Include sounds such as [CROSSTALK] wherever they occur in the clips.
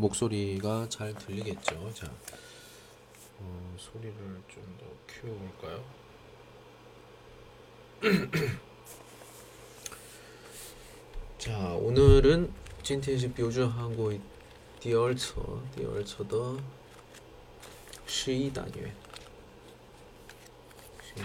목소리가 잘 들리겠죠? 자, 어, 소리를 좀 더 키워볼까요? [CLEARS THROAT] 자, 오늘은 今天是标准韩国第二册第二册的十一单元十一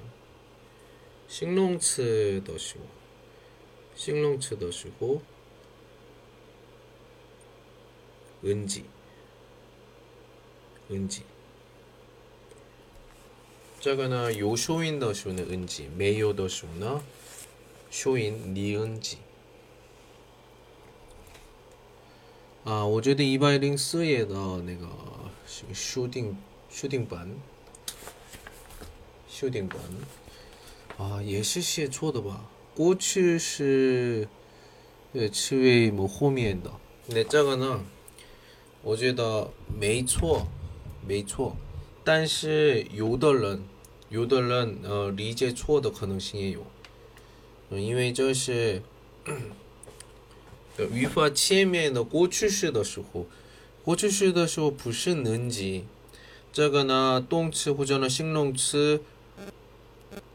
싱롱츠 더시고 싱롱츠 더시고 은지 은지 자가나 요쇼인 더쇼는 은지 메요 더쇼나 쇼인 니은지 啊，我觉得一百零四页的那个修订修订本，修订本 啊，也是写错的吧？过去是呃词尾么后面的，那这个呢？我觉得没错，没错，但是有的人有的人呃理解错的可能性也有，嗯，因为这是。语法前面的过去式的时候，过去式的时候不是能级，这个呢动词或者呢形容词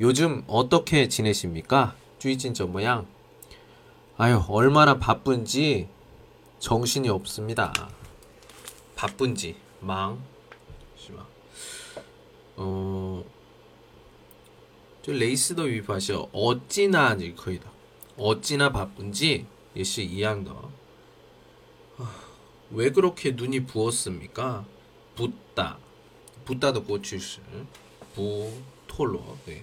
요즘 어떻게 지내십니까? 쭈이찐 저 모양. 아유, 얼마나 바쁜지 정신이 없습니다. 바쁜지 망. 잠시만. 어. 저 레이스도 위파시어 어찌나 거의다. 어찌나 바쁜지 예시 이양더. 아, 왜 그렇게 눈이 부었습니까? 붓다. 붓다도 고추시. 부 톨로. 네.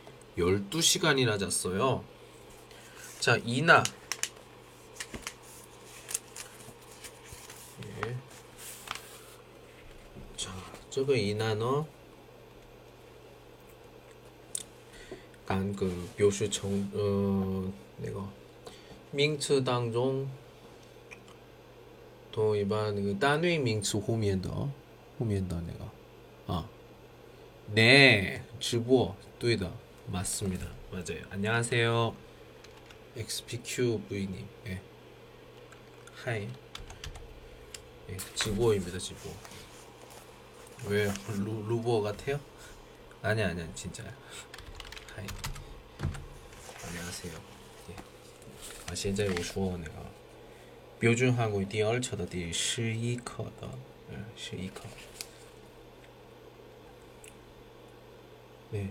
12시간이나 잤어요 자 이나 예. 자 저거 이나너 干个表示成呃那个名词当中，同一般那个单位名词后面的后面的那个啊，네주보对的 맞습니다맞아요안녕하세요 XPQ 부님 예. 하이 예, 지보입니다 지보 왜 루, 루버 같아요? 아니 아니 진짜야 嗨，안녕하세 요。 啊，现在我说那个标准韩国第二册的第十一课的，嗯，十一课。 네.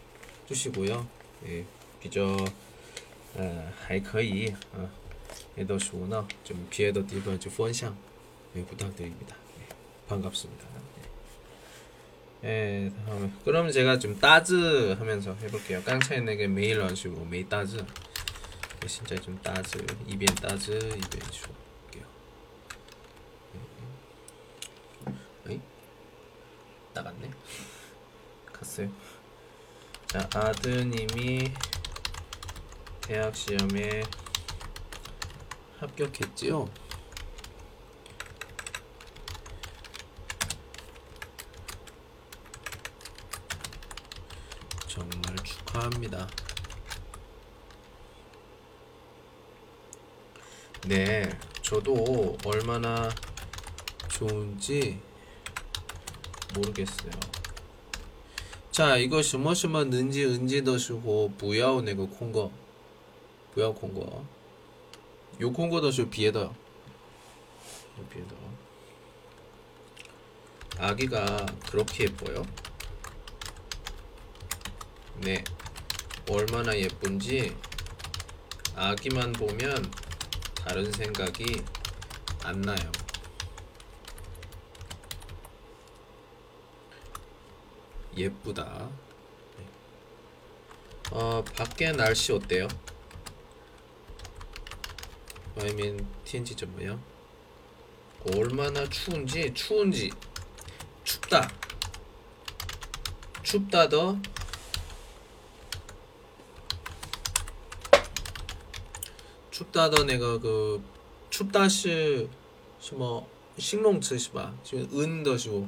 주시고요. 예, 比较呃还可以 어, 也都是呢좀 피해도 뒤로 좀 분享예, 부탁드립니다. 예, 반갑습니다. 예, 다음에 그럼 제가 좀 따즈 하면서 해볼게요. 깡차이에게 메일 하시고 메일 따즈. 예, 진짜 좀 따즈, 이변 따즈, 이변 주. 나갔네. 갔어요. 자, 아드님이 대학 시험에 합격했지요? 정말 축하합니다. 네, 저도 얼마나 좋은지 모르겠어요. 자, 이거 什么什么能지 은지 더시고 不要那个 콩거. 不要 콩거. 요 콩거 더시 비에더. 비에더. 아기가 그렇게 예뻐요? 네. 얼마나 예쁜지 아기만 보면 다른 생각이 안 나요. 예쁘다. 네. 어, 밖에 날씨 어때요? I mean, TNG 점 뭐야? 얼마나 추운지, 추운지, 춥다. 춥다 더 춥다 더 내가 그 춥다시 뭐 식롱츠 시바 지금 은더시고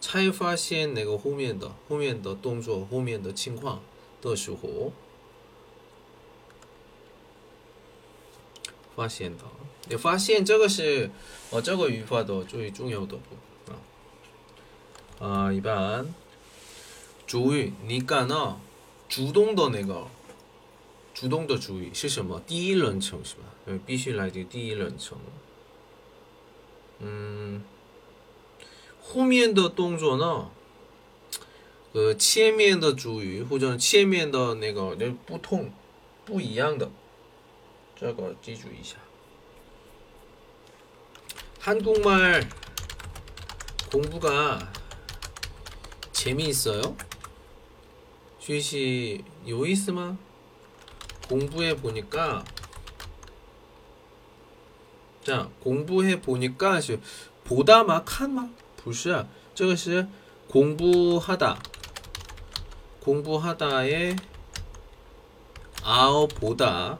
才发现那个后面的后面的动作后面的情况的时候，发现的。你发现这个是哦，这个语法的最重要的部啊啊，一般主语你干呢？主动的那个主动的主语是什么？第一人称是吧？嗯，必须来自第一人称。嗯。 后面的动作呢，呃，前面的主语或者前面的那个就不同、不一样的，这个记住一下。한국말공부가재미있어요学习有意思吗？공부해보니까 자， 공부해보니까보다막한막 不是这个是 공부하다 공부하다의 아어보다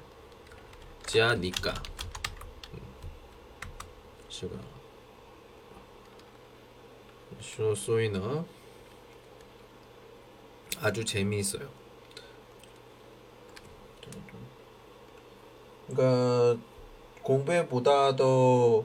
자니까 是吧所以呢 아주 재미있어요. 그러니까 공부보다도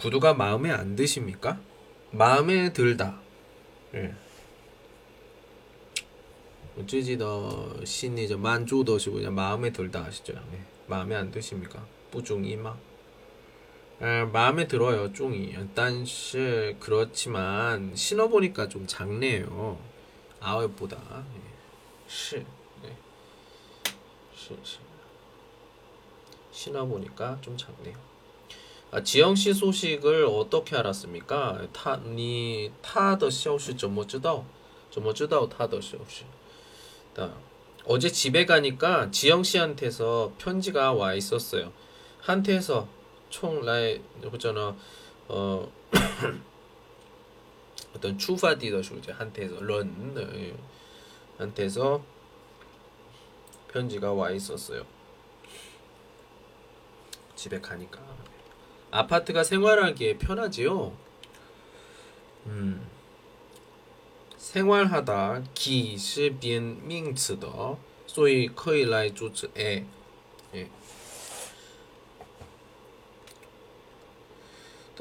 구두가 마음에 안 드십니까? 마음에 들다. 예. 最近的心里就 만족도是 그냥 마음에 들다 하시죠. 예. 마음에 안 드십니까? 不中意吗? 아, 마음에 들어요, 쫑이. 但是 그렇지만 신어보니까 좀 작네요. 아웃보다. 예. 是. 네. 是是. 신어보니까 좀 작네요. 아, 지영 씨 소식을 어떻게 알았습니까? 她，你，她的消息怎么知道？ 怎么知道她的消息. 어제 집에 가니까 지영 씨한테서 편지가 와 있었어요. 한테서 从来 그잖아 어 [COUGHS] 어떤 出发地的时候 한테서 人 네, 예. 한테서 편지가 와 있었어요. 집에 가니까. 아파트가 생활하기에 편하지요. 음. 생활하다 기是编名词的所以可以来主词 예.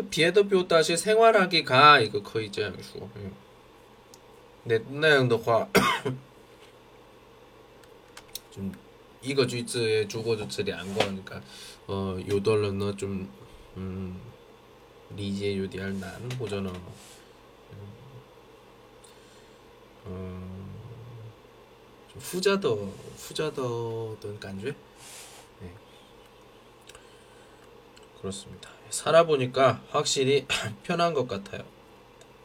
别的表达是 생활하기가 이거 거의 这样说. 예. 那那样的话좀 [COUGHS] 이거 句子 주거主词两个그러니까 어 요덜러는 좀 음, 理解有点难或者呢 음, 좀 후자더 후자더던 간주 네. 그렇습니다. 살아보니까 확실히 [CLEARS THROAT] 편한 것 같아요.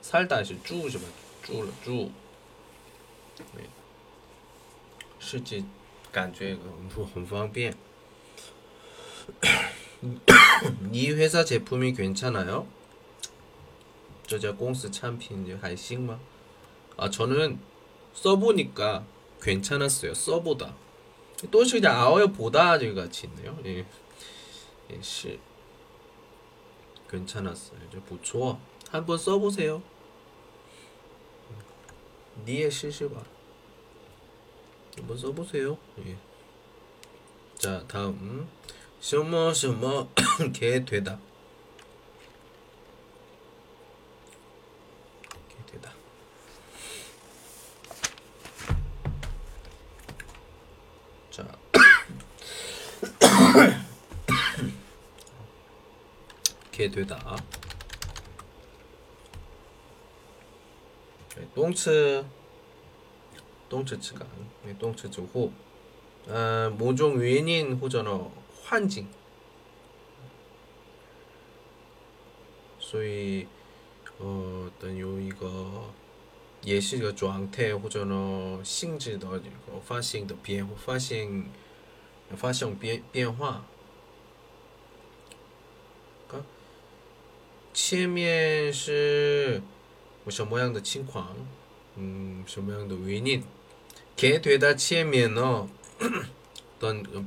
살다 시 쭈우지 마, 쭈 쭈. 네. 실제 感觉很很方便。 [CLEARS THROAT] 이 회사 제품이 괜찮아요? 저자 공스 참핀 할싱마? 아 저는 써보니까 괜찮았어요. 써보다. 또 그냥 아워요 보다 같이 있네요. 예, 예 시. 괜찮았어요. 이제 부초 한번 써보세요. 니에 시시바. 한번 써보세요. 예. 자 다음 什么什么[COUGHS] 개 되다. 개 되다. 자. 개 [COUGHS] 되다. 똥츠 똥츠츠가 똥츠즈호 아, 모종 외인 호전어 幻境，所以呃，等有一个也是一个状态或者呢性质的这个发现的变发现发生变变化。前面是什么样的情况？嗯，什么样的原因？给对的前面呢？等。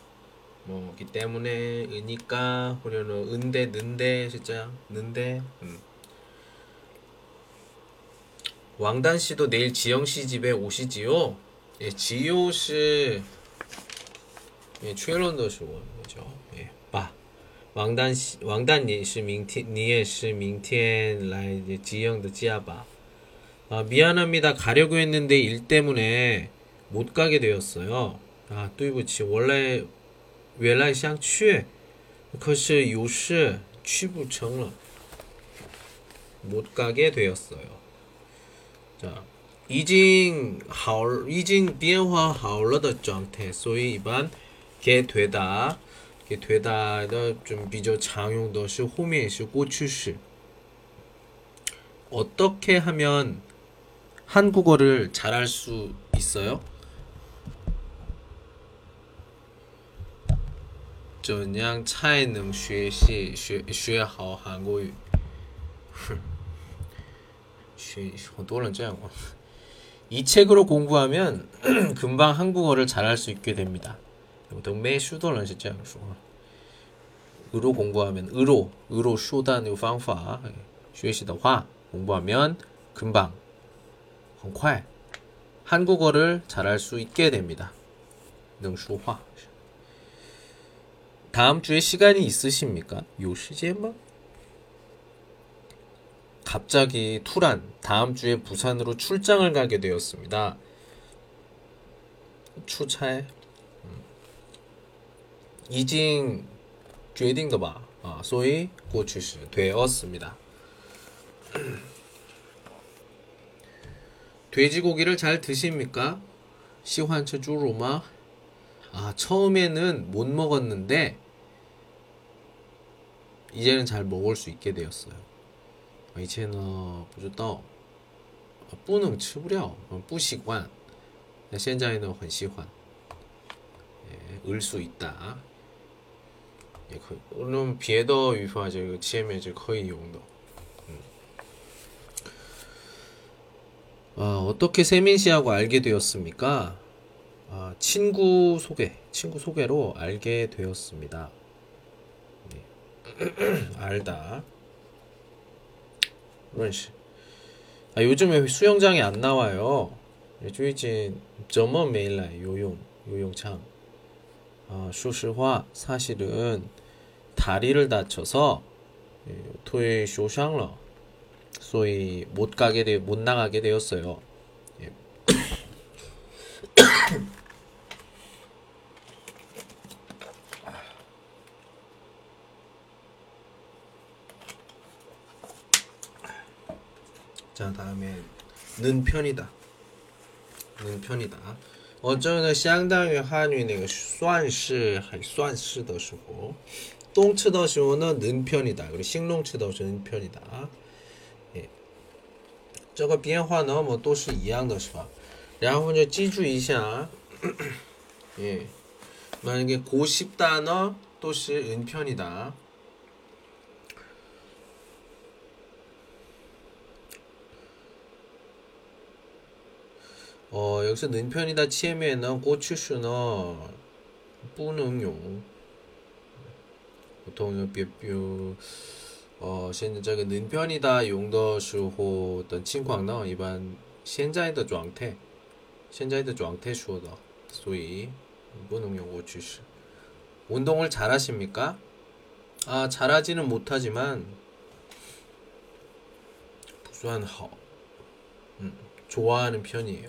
뭐기 때문에 으니까 혹은 은데 는데 진짜 는데 음. 왕단 씨도 내일 지영 씨 집에 오시지요? 예, 지효 씨, 예, 确认的是我，죠 예, 爸， 왕단 씨, 왕단 你是明天,你也是明天来 지영 的家吧? 아, 미안합니다. 가려고 했는데 일 때문에 못 가게 되었어요. 아, 对不起. 원래 原来想去可是有事去不成了못 가게 되었어요. 자, 已经好已经变化好了的状态所以一般게 되다 게 되다的좀比较常用的是后面是过去式 어떻게 하면 한국어를 잘할 수 있어요? 怎样才能学习学学好韩国语？很多人这样이 책으로 공부하면 [CLEARS THROAT] 금방 한국어를 잘할 수 있게 됩니다. 동매 슈도는 진짜 으로 공부하면 으로 으로 슈다는 방법 学习的话 공부하면 금방 很快 한국어를 잘할 수 있게 됩니다. 能说话 다음 주에 시간이 있으십니까? 요 시제만? 갑자기 투란 다음 주에 부산으로 출장을 가게 되었습니다. 출차에 이징 决定的吧 아, 소위 고추시 되었습니다. [CLEARS THROAT] 돼지고기를 잘 드십니까? 시환처 주로마 아 처음에는 못 먹었는데 이제는 잘 먹을 수 있게 되었어요. 以前呢不知道不能吃不了不习惯现在呢很喜欢 을수 있다 也可以那么别的语法这个前面是可以用的 아, 어떻게 세민 씨하고 알게 되었습니까? 아, 친구 소개, 친구 소개로 알게 되었습니다. [CLEARS THROAT] 알다. 이런 식. 아, 요즘에 수영장에 안 나와요. 요즘 점원 매일날 요용, 요용창. 아, 쇼시화 사실은 다리를 다쳐서 예, 토에 쇼샹러. 소위 못 가게 되, 못 나가게 되었어요. 예. 자 다음에 는 편이다. 는 편이다. 我这个相当于汉语那个算是还算是的时候动词的时候呢는 편이다. 그리고 形容词的时候는 편이다. 这个变化呢么都是一样的是吧然后就记住一下예 만약에 고십 단어 또시 은편이다. 어 여기서 는편이다 치에면은 고추수는 뿌능용 보통 뼈뼈 哦，现在这个能편이다用的时候的情况呢，一般现在的状态，现在的状态说的，所以不能用过去式。운동을잘하십니까아잘하지는못하지만不算好，嗯，좋아하는편이에요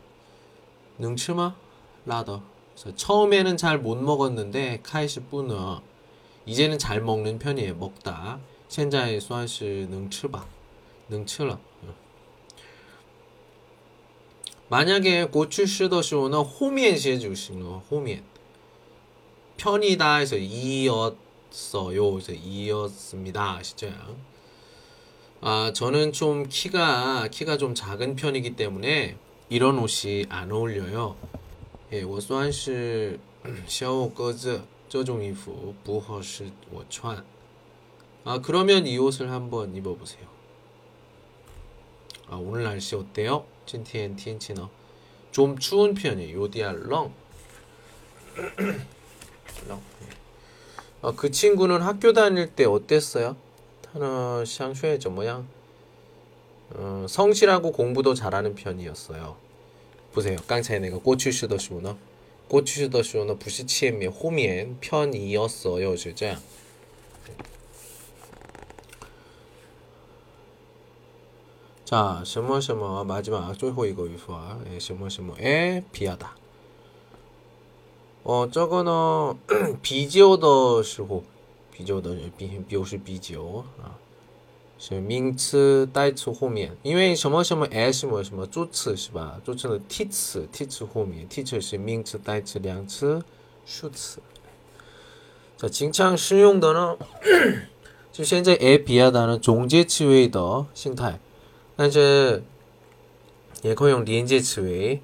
능츠마 라더. 그래서 처음에는 잘 못 먹었는데 카이시 뿌너 이제는 잘 먹는 편이에요. 먹다. 현재 수완시 능츠바 능츠러. 만약에 고추 쓰더시오는 호미엔시 해주시는 거 호미엔. 편이다 해서 이었어요. 그래서 이었습니다. 아시죠? 아 저는 좀 키가 키가 좀 작은 편이기 때문에 이런 옷이 안 어울려요. 예, 我算是小个子这种衣服不合适我穿. [CLEARS THROAT] 아, 그러면 이 옷을 한번 입어 보세요. 아, 오늘 날씨 어때요? 今天天气呢?좀 추운 편이에요. 요디아 렁. [CLEARS THROAT] 렁. 아, 그 친구는 학교 다닐 때 어땠어요? 他呢上学怎么样? 어, 성실하고 공부도 잘하는 편이었어요. 보세요. 刚才 내가 꼬추슈더슈너 꼬추슈더슈너 不是前面后面 편이었어요. 是这样. 자, 什么什么 마지막 最后一个语法什么什么에 비하다. 어, 저거는 [CLEARS THROAT] 비지오的时候 비지오的表示比较啊 是名词代词后面，因为什么什么 s 什么什么助词是吧？助词的替词，替词后面，替词是名词、代词、量词、数词。자经常使用的呢，就现在 a 比亚的中介词尾的形态，但是也可以用连接词尾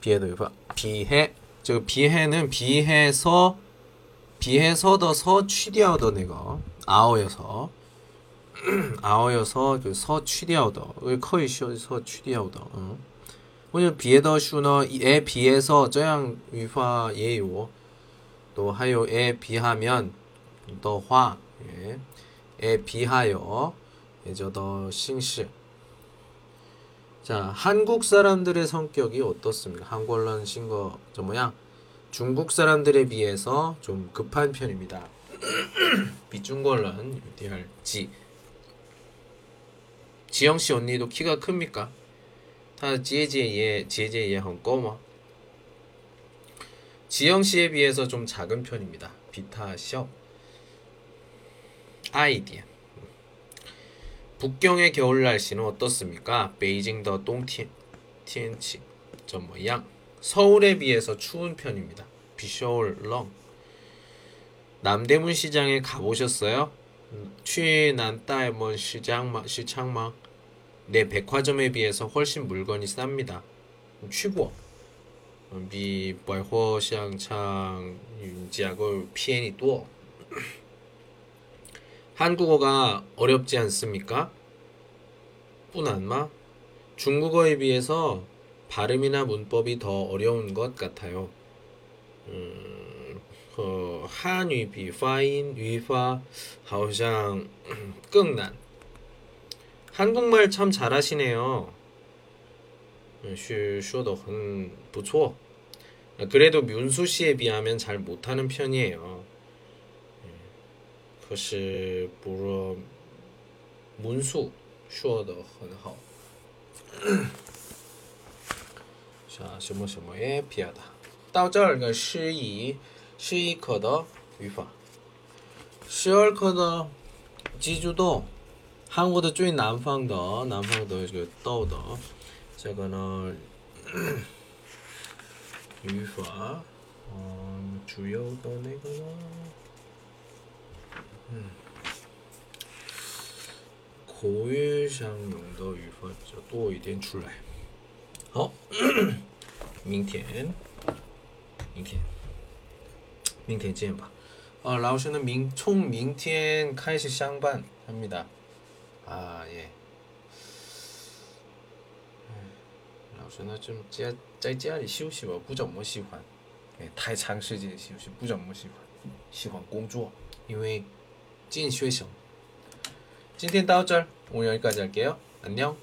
别的语法。比해저거비해는비해서비해서더서去掉的那个아오여서 [CLEARS THROAT] 아어여서 그서 취디아우더 커이 쇼서 취디아우더 어. 오늘 비에더 슈너에 비해서 저양 위화 예요 또 하요에 비하면 더화 예. 에 비하여 예저더 싱시 자 한국 사람들의 성격이 어떻습니까? 한국어는 신거 저 뭐야 중국 사람들에 비해서 좀 급한 편입니다. [CLEARS THROAT] 비중걸런 디할지 지영 씨 언니도 키가 큽니까? 다 지혜지혜 지혜지혜 헝꺼마 지영 씨에 비해서 좀 작은 편입니다. 비타셔 아이디어 북경의 겨울 날씨는 어떻습니까? 베이징 더冬天 天气 저么样 서울에 비해서 추운 편입니다. 비쇼울 렁 남대문 시장에 가보셨어요? 去南大门시장 시장마 내 백화점에 비해서 훨씬 물건이 쌉니다. 취고 비百货商场 价格 便宜 多 [CLEARS THROAT] 한국어가 어렵지 않습니까? 뿐안마 중국어에 비해서 발음이나 문법이 더 어려운 것 같아요. 음, 和汉语比发音语法好像更难。 한국말 참 잘하시네요. 是说的很不错. 그래도 윤수 씨에 비하면 잘 못하는 편이에요. 可是不如 문수 说的很好. 자, 什么什么에 비하다. 到这儿个诗仪 十一课的语法，十二课的记住的，韩国的最南方的南方的这个道的这个呢 [COUGHS] 语法，嗯，主要的那个呢，嗯，口语上用的语法就多一点出来。好，[COUGHS] 明天，明天。 明天见吧。어, 라오스는 민, 총明天 开始 상반 합니다. 아, 예. 老师呢 좀在在家里休息吧不怎么喜欢 예, 太长时间休息不怎么喜欢喜欢工作因为进学生今天到这儿我们여기까지 할게요 안녕